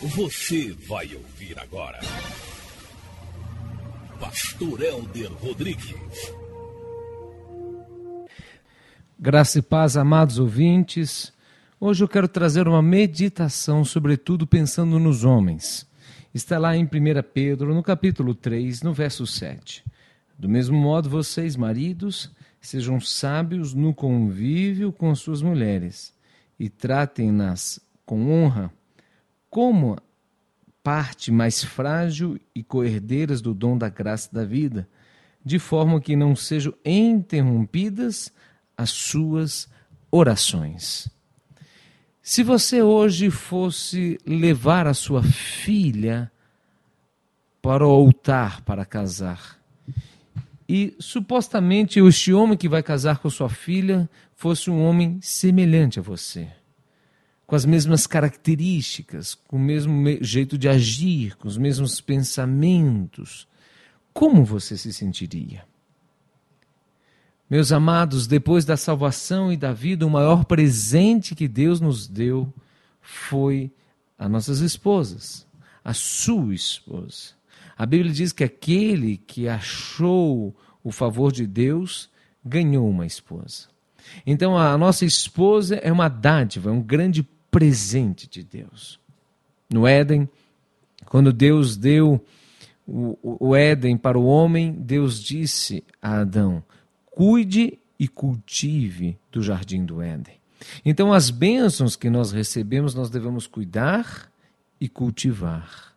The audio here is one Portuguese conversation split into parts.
Você vai ouvir agora. Pastor Helder Rodrigues. Graça e paz, amados ouvintes. Hoje eu quero trazer uma meditação, sobretudo pensando nos homens. Está lá em 1 Pedro, no capítulo 3, no verso 7. Do mesmo modo, vocês, maridos, sejam sábios no convívio com suas mulheres e tratem-nas com honra como parte mais frágil e coerdeiras do dom da graça da vida, de forma que não sejam interrompidas as suas orações. Se você hoje fosse levar a sua filha para o altar para casar, e supostamente este homem que vai casar com sua filha fosse um homem semelhante a você, com as mesmas características, com o mesmo jeito de agir, com os mesmos pensamentos, como você se sentiria? Meus amados, depois da salvação e da vida, o maior presente que Deus nos deu foi as nossas esposas, a sua esposa. A Bíblia diz que aquele que achou o favor de Deus ganhou uma esposa. Então a nossa esposa é uma dádiva, é um grande presente de Deus. No Éden, quando Deus deu o, o Éden para o homem, Deus disse a Adão: cuide e cultive do jardim do Éden. Então, as bênçãos que nós recebemos, nós devemos cuidar e cultivar.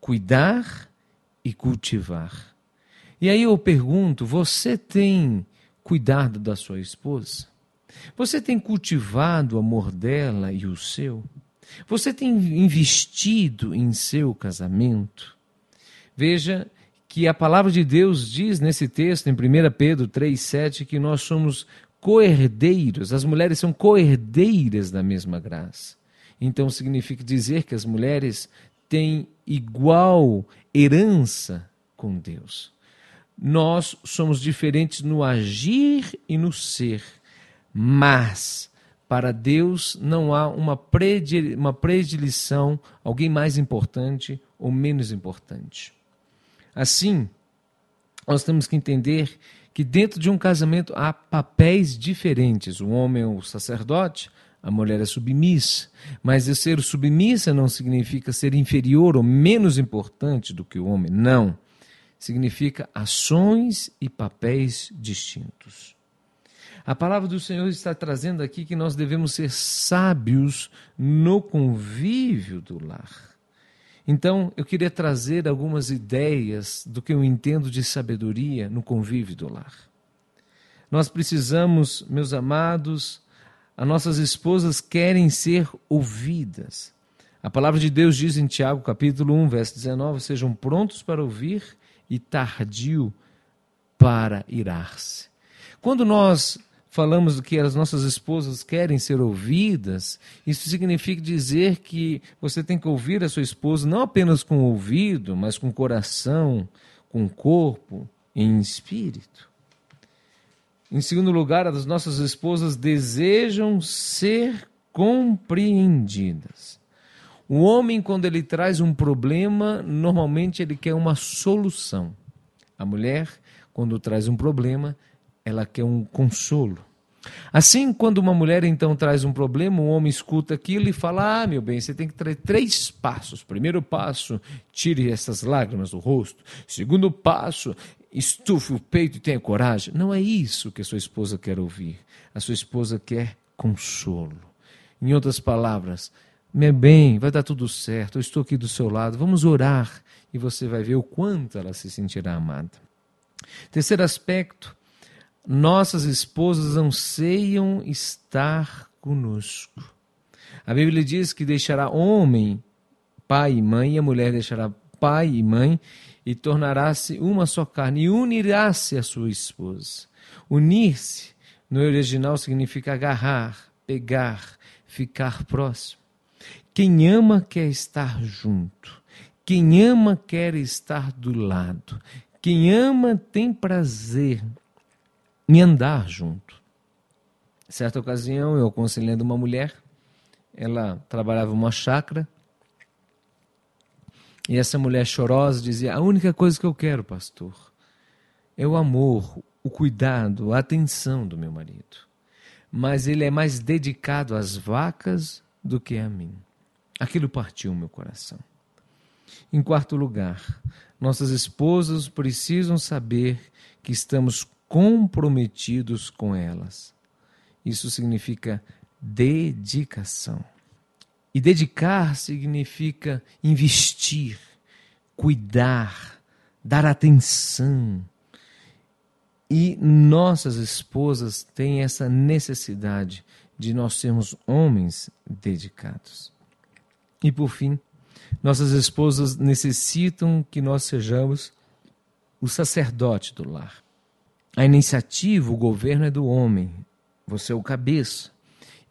Cuidar e cultivar. E aí eu pergunto: você tem cuidado da sua esposa? Você tem cultivado o amor dela e o seu? Você tem investido em seu casamento? Veja que a palavra de Deus diz nesse texto, em 1 Pedro 3,7, que nós somos coerdeiros, as mulheres são coerdeiras da mesma graça. Então significa dizer que as mulheres têm igual herança com Deus. Nós somos diferentes no agir e no ser mas para Deus não há uma, predileção, alguém mais importante ou menos importante. Assim, nós temos que entender que dentro de um casamento há papéis diferentes. O homem é o sacerdote, a mulher é submissa. Mas ser submissa não significa ser inferior ou menos importante do que o homem. Não. Significa ações e papéis distintos. A palavra do Senhor está trazendo aqui que nós devemos ser sábios no convívio do lar. Então, eu queria trazer algumas ideias do que eu entendo de sabedoria no convívio do lar. Nós precisamos, meus amados, as nossas esposas querem ser ouvidas. A palavra de Deus diz em Tiago, capítulo 1, verso 19: sejam prontos para ouvir e tardio para irar-se. Quando nós falamos que as nossas esposas querem ser ouvidas, isso significa dizer que você tem que ouvir a sua esposa não apenas com o ouvido, mas com o coração, com o corpo e em espírito. Em segundo lugar, as nossas esposas desejam ser compreendidas. O homem, quando ele traz um problema, normalmente ele quer uma solução. A mulher, quando traz um problema, ela quer um consolo. Assim, quando uma mulher então traz um problema, um homem escuta aquilo e fala: Ah, meu bem, você tem que ter três passos. Primeiro passo, tire essas lágrimas do rosto. Segundo passo, estufe o peito e tenha coragem. Não é isso que a sua esposa quer ouvir. A sua esposa quer consolo. Em outras palavras, meu bem, vai dar tudo certo, eu estou aqui do seu lado, vamos orar e você vai ver o quanto ela se sentirá amada. Terceiro aspecto, nossas esposas anseiam estar conosco. A Bíblia diz que deixará homem, pai e mãe, e a mulher deixará pai e mãe, e tornará-se uma só carne, e unirá-se a sua esposa. Unir-se, no original, significa agarrar, pegar, ficar próximo. Quem ama quer estar junto. Quem ama quer estar do lado. Quem ama tem prazer em andar junto. Certa ocasião, eu aconselhando uma mulher, ela trabalhava uma chácara E essa mulher chorosa dizia: A única coisa que eu quero, pastor, é o amor, o cuidado, a atenção do meu marido. Mas ele é mais dedicado às vacas do que a mim. Aquilo partiu meu coração. Em quarto lugar, nossas esposas precisam saber que estamos comprometidos com elas. Isso significa dedicação. E dedicar significa investir, cuidar, dar atenção. E nossas esposas têm essa necessidade de nós sermos homens dedicados. E por fim, nossas esposas necessitam que nós sejamos o sacerdote do lar. A iniciativa, o governo é do homem, você é o cabeça.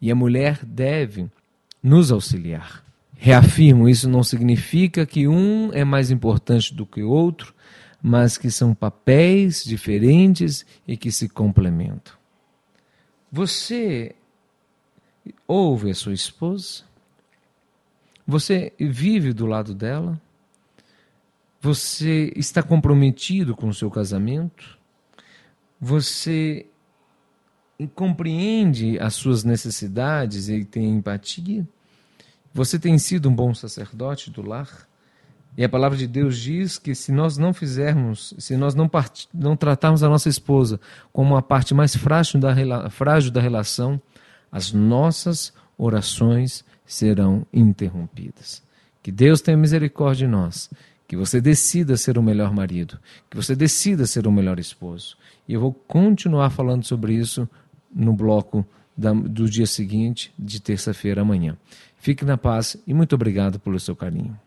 E a mulher deve nos auxiliar. Reafirmo, isso não significa que um é mais importante do que o outro, mas que são papéis diferentes e que se complementam. Você ouve a sua esposa? Você vive do lado dela? Você está comprometido com o seu casamento? Você compreende as suas necessidades e tem empatia? Você tem sido um bom sacerdote do lar? E a palavra de Deus diz que se nós não fizermos, se nós não, part... não tratarmos a nossa esposa como a parte mais frágil da, rela... frágil da relação, as nossas orações serão interrompidas. Que Deus tenha misericórdia de nós. Que você decida ser o melhor marido. Que você decida ser o melhor esposo. E eu vou continuar falando sobre isso no bloco da, do dia seguinte, de terça-feira amanhã. Fique na paz e muito obrigado pelo seu carinho.